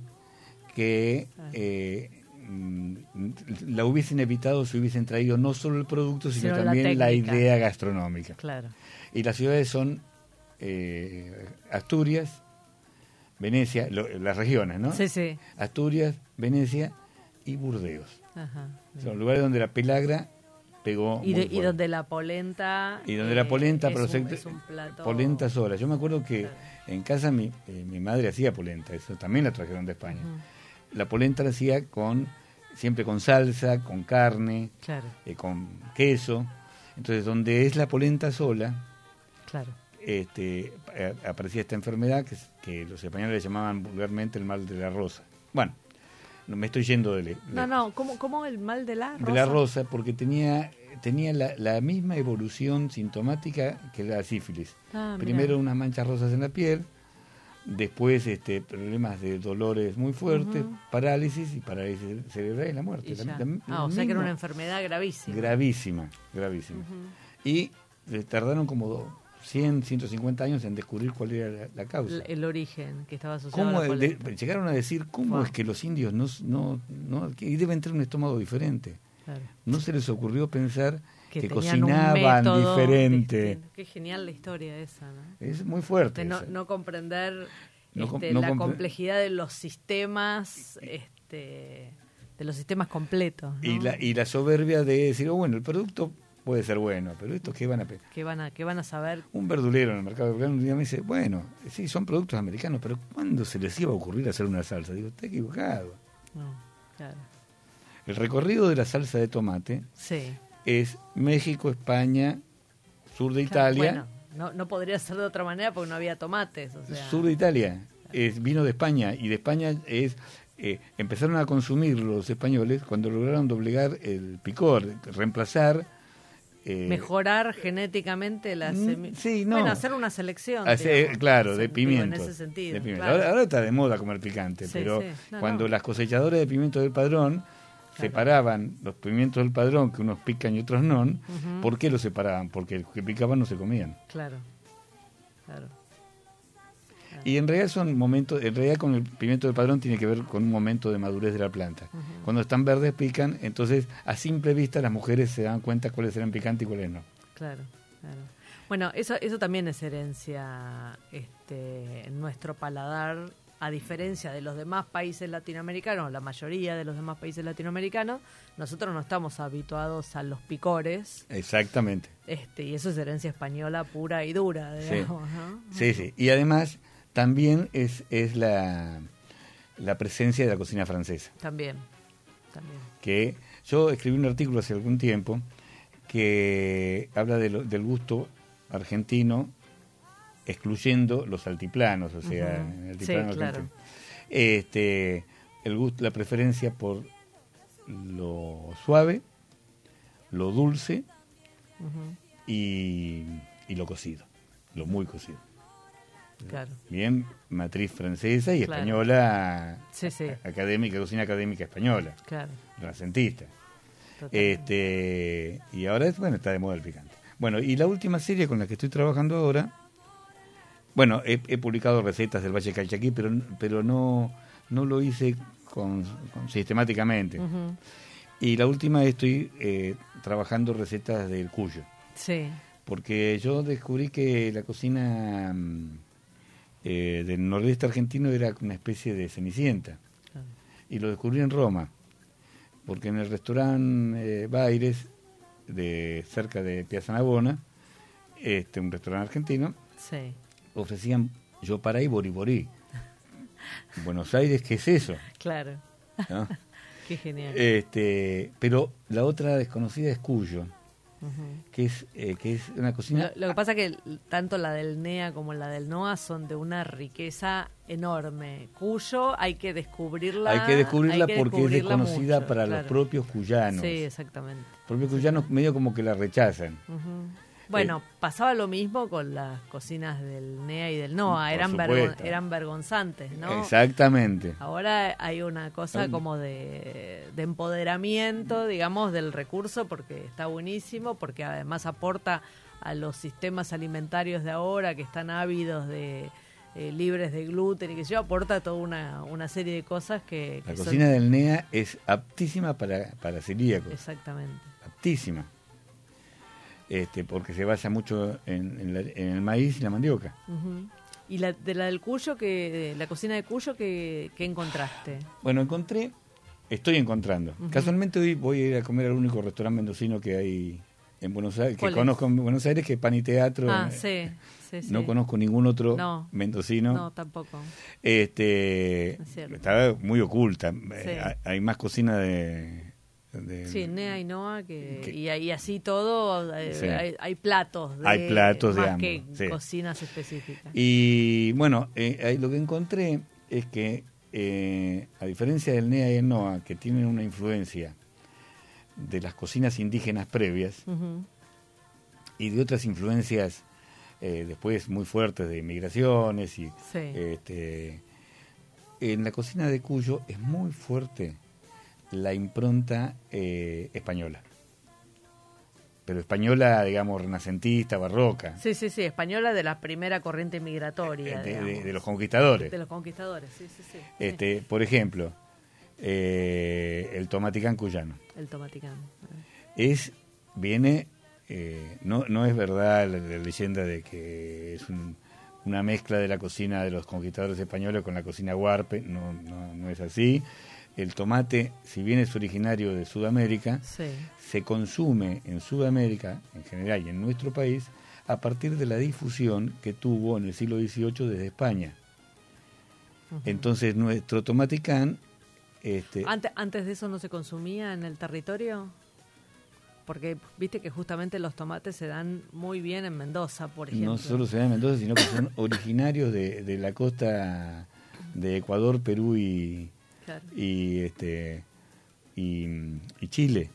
que eh, mm, la hubiesen evitado si hubiesen traído no solo el producto, sino, también la, idea gastronómica. Claro. Y las ciudades son eh, Asturias, Venecia, lo- las regiones, ¿no? Sí, sí. Asturias, Venecia y Burdeos. Ajá. Son lugares donde la pelagra pegó Y, muy de- y donde la polenta. Y donde la eh, polenta, pero plato. polenta sola. Yo me acuerdo que Claro. en casa mi, eh, mi madre hacía polenta, eso también la trajeron de España. La polenta la hacía con siempre con salsa, con carne, Claro, eh, con queso. Entonces, donde es la polenta sola, claro. este, eh, aparecía esta enfermedad que, los españoles le llamaban vulgarmente el mal de la rosa. Bueno, no me estoy yendo de, le- No, no, ¿cómo, cómo el mal de la rosa? de la rosa porque tenía tenía la, la misma evolución sintomática que la sífilis. Ah. Primero unas manchas rosas en la piel, después este problemas de dolores muy fuertes, parálisis y parálisis cerebral y la muerte. Y La- ya. la- ah, o sea que era una enfermedad gravísima. Gravísima, gravísima. Y eh, tardaron como do- 100, 150 años en descubrir cuál era la, causa. El, origen que estaba asociado ¿Cómo a la de- polenta. llegaron a decir cómo Wow. es que los indios no, no, no que deben tener un estómago diferente? Claro. No se les ocurrió pensar que, tenían un cocinaban método diferente. distinto. Qué genial la historia esa, ¿no? Es muy fuerte. No, comprender No este, no la compre- complejidad de los sistemas, este, de los sistemas completos. y, la, y la soberbia de decir, oh, bueno, el producto puede ser bueno, pero esto qué van a... pe-?". que van a que van a saber Un verdulero en el mercado americano un día me dice, bueno, sí, son productos americanos, pero ¿cuándo se les iba a ocurrir hacer una salsa? Digo, está equivocado. no, claro. El recorrido de la salsa de tomate sí es México, España, sur de Claro, Italia, bueno, no, no podría ser de otra manera porque no había tomates o sea sur de Italia, es vino de España, y de España es... eh, empezaron a consumir los españoles cuando lograron doblegar el picor, reemplazar... eh, mejorar genéticamente la Mm, semi- sí, no. bueno hacer una selección Hace- digamos, claro, de pimiento. en ese sentido de pimiento. claro. Ahora, ahora está de moda comer picante, Sí, pero sí. No, cuando no. las cosechadoras de pimiento del padrón separaban los pimientos del padrón, que unos pican y otros no. ¿por qué los separaban? Porque los que picaban no se comían. claro claro Y en realidad son momentos, en realidad con el pimiento del padrón tiene que ver con un momento de madurez de la planta. Cuando están verdes pican, entonces a simple vista las mujeres se dan cuenta cuáles eran picantes y cuáles no. Claro, claro. Bueno, eso, eso también es herencia este, en nuestro paladar, a diferencia de los demás países latinoamericanos, la mayoría de los demás países latinoamericanos, nosotros no estamos habituados a los picores, Exactamente. este, y eso es herencia española pura y dura, Sí. digamos, ¿no? Sí, sí. Y además también es, es la, la presencia de la cocina francesa. También, también. que yo escribí un artículo hace algún tiempo que habla de lo- del gusto argentino excluyendo los altiplanos, o sea, el altiplano Sí, claro. Este, el gusto, la preferencia por lo suave, lo dulce y, y lo cocido, lo muy cocido. Claro. Bien, matriz francesa y Claro. española, Sí, sí, académica, cocina académica española, claro. renacentista. Este, y ahora es, bueno, está de moda el picante. Bueno, y la última serie con la que estoy trabajando ahora, bueno, he, he publicado recetas del Valle Calchaquí, pero, pero no, no lo hice con, con- sistemáticamente. Y la última estoy eh, trabajando recetas del Cuyo, Sí, porque yo descubrí que la cocina mm, eh, del nordeste argentino era una especie de cenicienta. Y lo descubrí en Roma, porque en el restaurante eh, Baires, de cerca de Piazza Navona, este, un restaurante argentino, sí, ofrecían yo para y boriborí. Buenos Aires, ¿qué es eso? claro. ¿No? Qué genial. Este, pero la otra desconocida es Cuyo, que es, eh, que es una cocina... Lo, lo que pasa que l- tanto la del NEA como la del NOA son de una riqueza enorme. Cuyo hay que descubrirla. hay que descubrirla hay que porque es desconocida mucho, para los propios cuyanos. Sí, exactamente. Los propios cuyanos medio como que la rechazan. Ujú. Bueno, pasaba lo mismo con las cocinas del NEA y del NOA. Eran, vergon- eran vergonzantes, ¿no? Exactamente. Ahora hay una cosa como de, de empoderamiento, digamos, del recurso, porque está buenísimo, porque además aporta a los sistemas alimentarios de ahora que están ávidos de eh, libres de gluten y que yo, aporta toda una, una serie de cosas que, La son- cocina del NEA es aptísima para, para celíacos. Exactamente. aptísima. Este, porque se basa mucho en, en la- en el maíz y la mandioca. Y la, de la del Cuyo, que, la cocina de Cuyo, que, que encontraste? Bueno, encontré, estoy encontrando. Casualmente hoy voy a ir a comer al único restaurante mendocino que hay en Buenos Aires, que conozco en Buenos Aires, que es Pan y Teatro. Ah, sí, sí, sí. No conozco ningún otro No. mendocino. No, tampoco. Este, Es cierto. estaba muy oculta. Eh, hay más cocina de, de- Sí, NEA y NOA, que, que- y, ahí así todo, eh, Sí. hay, hay platos. De, Hay platos de más ambos, que sí. cocinas específicas. Y bueno, eh, lo que encontré es que, eh, a diferencia del NEA y el NOA, que tienen una influencia de las cocinas indígenas previas y de otras influencias eh, después muy fuertes de migraciones y Sí. este, en la cocina de Cuyo es muy fuerte la impronta eh, española. Pero española, digamos, renacentista, barroca, sí, sí, sí, española de la primera corriente eh, migratoria. de, de- los conquistadores. De los conquistadores, sí, sí, sí. sí. Este, por ejemplo, eh, el tomaticán cuyano. El tomaticán. Es, viene, eh, no, no es verdad la, la leyenda de que es un- una mezcla de la cocina de los conquistadores españoles con la cocina huarpe, no, no, no es así. El tomate, si bien es originario de Sudamérica, Sí. se consume en Sudamérica, en general y en nuestro país, a partir de la difusión que tuvo en el siglo XVIII desde España. Entonces nuestro tomaticán este, Antes, antes de eso no se consumía en el territorio. Porque viste que justamente los tomates se dan muy bien en Mendoza, por ejemplo. no solo se dan en Mendoza, sino que son originarios de, de la costa de Ecuador, Perú y, Claro. y, este, y, y Chile.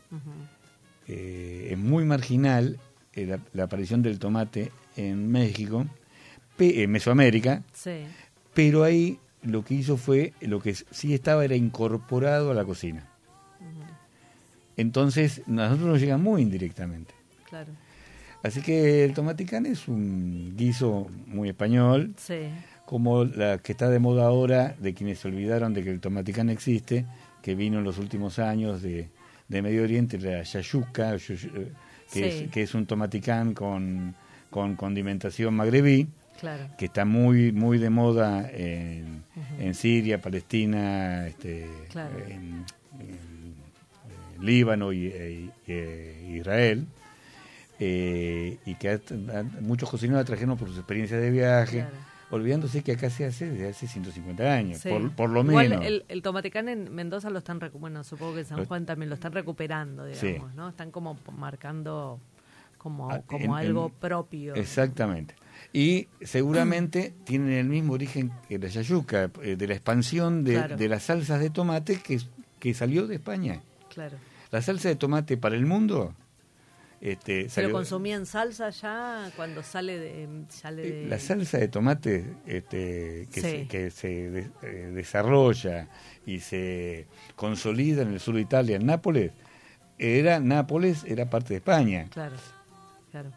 Eh, es muy marginal eh, la, la aparición del tomate en México, en Mesoamérica, Sí. pero ahí lo que hizo fue, lo que sí estaba era incorporado a la cocina. Entonces, a nosotros nos llega muy indirectamente. Claro. Así que el tomaticán es un guiso muy español, Sí. Como la que está de moda ahora de quienes se olvidaron de que el tomaticán existe, que vino en los últimos años de, de Medio Oriente, la yayuca, yu- yu- que, Sí. es, que es un tomaticán con, con condimentación magrebí, Claro. que está muy muy de moda en, en Siria, Palestina, este, Claro. en, en, eh, Líbano y, e- e Israel. eh, y que muchos cocineros la trajeron por sus experiencias de viaje, Claro. Olvidándose que acá se hace desde hace 150 años, Sí. por, por lo Igual menos. El, el tomatecán en Mendoza lo están, bueno, supongo que en San Juan también lo están recuperando, Sí. digamos, ¿no? Están como marcando como, Ah, como en- algo en- propio. Exactamente. Y seguramente tienen el mismo origen que la yayuca, eh, de la expansión de, Claro. de las salsas de tomate que, que salió de España. Claro. La salsa de tomate para el mundo este, ¿Se salió- lo consumía en salsa ya cuando sale de... Sale de... Eh, La salsa de tomate este, que, Sí. se, que se de- eh, desarrolla y se consolida en el sur de Italia, en Nápoles, era Nápoles era parte de España. Claro, claro.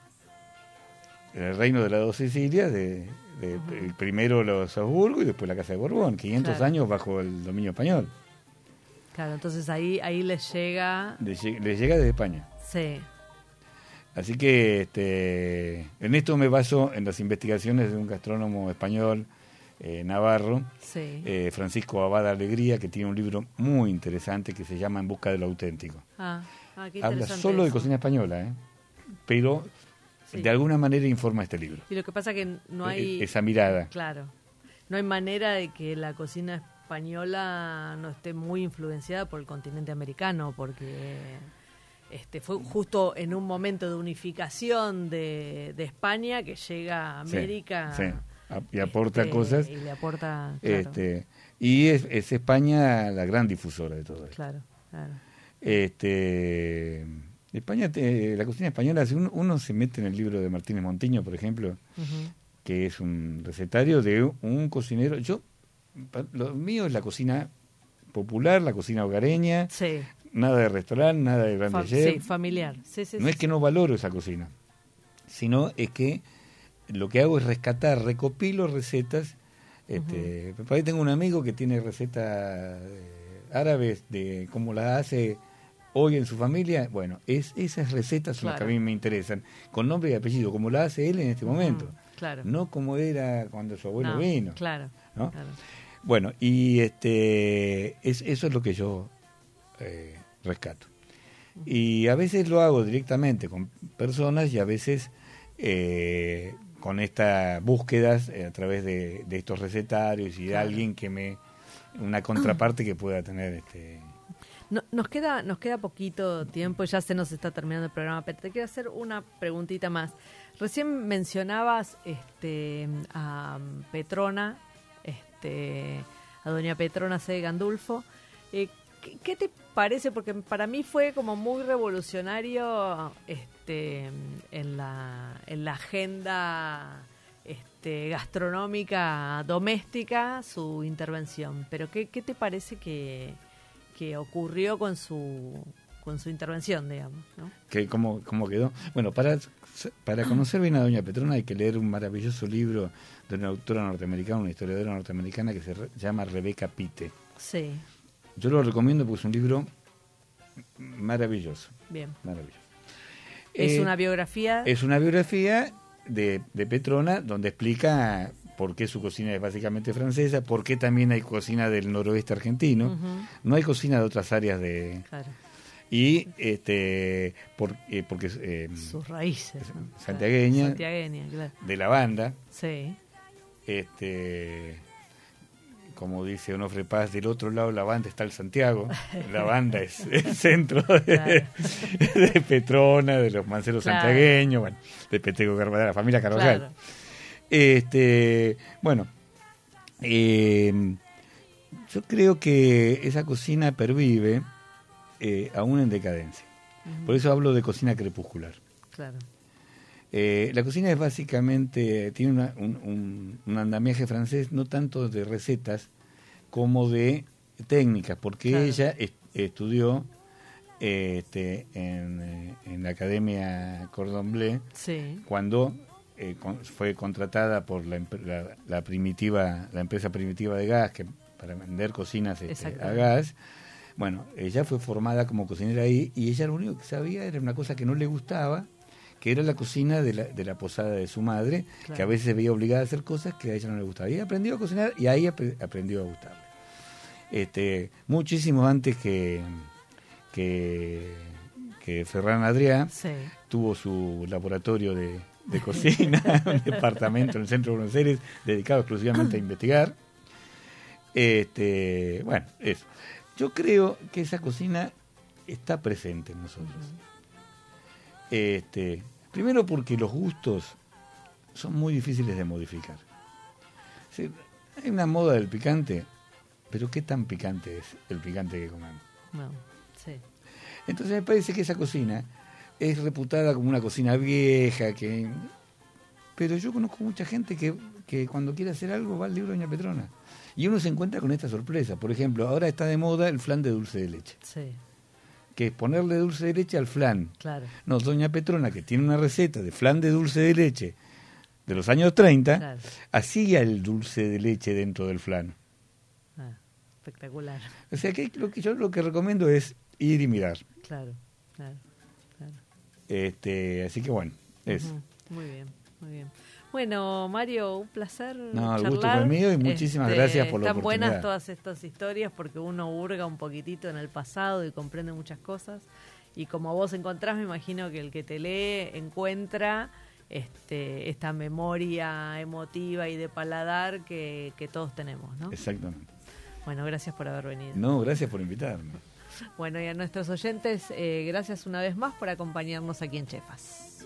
El reino de las dos Sicilias, de, de- el primero los Habsburgo y después la Casa de Borbón, 500 Claro. años bajo el dominio español. Claro, entonces ahí, ahí les llega... Le, lle- le llega desde España. Sí, Así que este, en esto me baso en las investigaciones de un gastrónomo español, eh, navarro, sí. eh, Francisco Abada Alegría, que tiene un libro muy interesante que se llama En busca de lo auténtico. ah, ah, qué Habla solo de cocina española, ¿eh? pero Sí. de alguna manera informa este libro. Y lo que pasa que no hay... E- Esa mirada. Claro. No hay manera de que la cocina española no esté muy influenciada por el continente americano, porque este fue justo en un momento de unificación de, de España que llega a América. sí. A- y aporta este, cosas. Y le aporta. Claro, Este, y es, es España la gran difusora de todo esto. claro, claro. Este, España, te- la cocina española, si uno, uno se mete en el libro de Martínez Montiño, por ejemplo, que es un recetario de un cocinero. Yo, lo mío es la cocina popular, la cocina hogareña, Sí, nada de restaurante, nada de fa- grande sí, chef. familiar. Sí, sí, No sí, es que no valoro esa cocina, sino es que lo que hago es rescatar, recopilo recetas. Este, por ahí tengo un amigo que tiene recetas eh, árabes de cómo las hace hoy en su familia. Bueno, es, esas recetas son las que a mí me interesan, con nombre y apellido, como la hace él en este momento. Claro. No como era cuando su abuelo No, vino. Claro, ¿no? claro. Bueno, y este es, eso es lo que yo eh, rescato. Y a veces lo hago directamente con personas y a veces eh, con estas búsquedas eh, a través de, de estos recetarios y de Claro. alguien que me una contraparte que pueda tener este No- nos queda nos queda poquito tiempo, ya se nos está terminando el programa, pero te quiero hacer una preguntita más. Recién mencionabas este a Petrona, este a doña Petrona C. Gandulfo. Eh, ¿qué, qué te parece? Porque para mí fue como muy revolucionario este en la en la agenda este, gastronómica doméstica su intervención. Pero ¿qué, qué te parece que, que ocurrió con su con su intervención, digamos? ¿no? que cómo, cómo quedó. Bueno, para, para conocer bien a Doña Petrona hay que leer un maravilloso libro de una autora norteamericana, una historiadora norteamericana que se re- llama Rebecca Pitte. Sí, Yo lo recomiendo porque es un libro maravilloso, bien. maravilloso. Es Eh, una biografía. Es una biografía de, de Petrona donde explica por qué su cocina es básicamente francesa, por qué también hay cocina del noroeste argentino, no hay cocina de otras áreas de... claro, Y este por- eh, porque eh, sus raíces. ¿no? Santiagueña. Santiagueña, claro. de la banda, Sí, este como dice Onofre Paz, del otro lado de la banda está el Santiago, la banda es el centro de, Claro. de Petrona, de los manceros Claro. santiagueños, bueno, de Peteco Carvajal, la familia Carvajal. claro. Este, bueno, eh, yo creo que esa cocina pervive eh, aún en decadencia. Por eso hablo de cocina crepuscular. Claro, Eh, la cocina es básicamente, tiene una- un, un- un andamiaje francés no tanto de recetas como de técnicas, porque Claro. ella est- estudió este, en, eh, en la Academia Cordon Bleu sí, cuando eh, con- fue contratada por la, la- la primitiva, la empresa primitiva de gas que para vender cocinas este, a gas. Bueno, ella fue formada como cocinera ahí y ella lo único que sabía era una cosa que no le gustaba, que era la cocina de la, de la posada de su madre, que a veces se veía obligada a hacer cosas que a ella no le gustaban. Y aprendió a cocinar y ahí apre- aprendió a gustarle. Este, muchísimo antes que, que, que Ferran Adrià Sí. tuvo su laboratorio de, de cocina, un departamento en el centro de Buenos Aires dedicado exclusivamente a investigar. Este, bueno, eso. Yo creo que esa cocina está presente en nosotros. Este, primero porque los gustos son muy difíciles de modificar. Hay una moda del picante, pero ¿qué tan picante es el picante que comemos? No, sí. Entonces me parece que esa cocina es reputada como una cocina vieja, que pero yo conozco mucha gente que, que cuando quiere hacer algo va al libro de Doña Petrona. Y uno se encuentra con esta sorpresa. Por ejemplo, ahora está de moda el flan de dulce de leche, Sí, que es ponerle dulce de leche al flan. claro. No, Doña Petrona, que tiene una receta de flan de dulce de leche de los años 30, Claro. hacía el dulce de leche dentro del flan. Ah, espectacular. O sea que lo que yo lo que recomiendo es ir y mirar. Claro, claro, claro. Este, así que bueno. Ujú, Muy bien, muy bien. Bueno, Mario, un placer. No, el gusto fue mío y muchísimas gracias por la Están buenas todas estas historias porque uno hurga un poquitito en el pasado y comprende muchas cosas. Y como vos encontrás, me imagino que el que te lee encuentra este, esta memoria emotiva y de paladar que, que todos tenemos, ¿no? Exactamente. Bueno, gracias por haber venido. No, gracias por invitarme. Bueno, y a nuestros oyentes, eh, gracias una vez más por acompañarnos aquí en Chefas.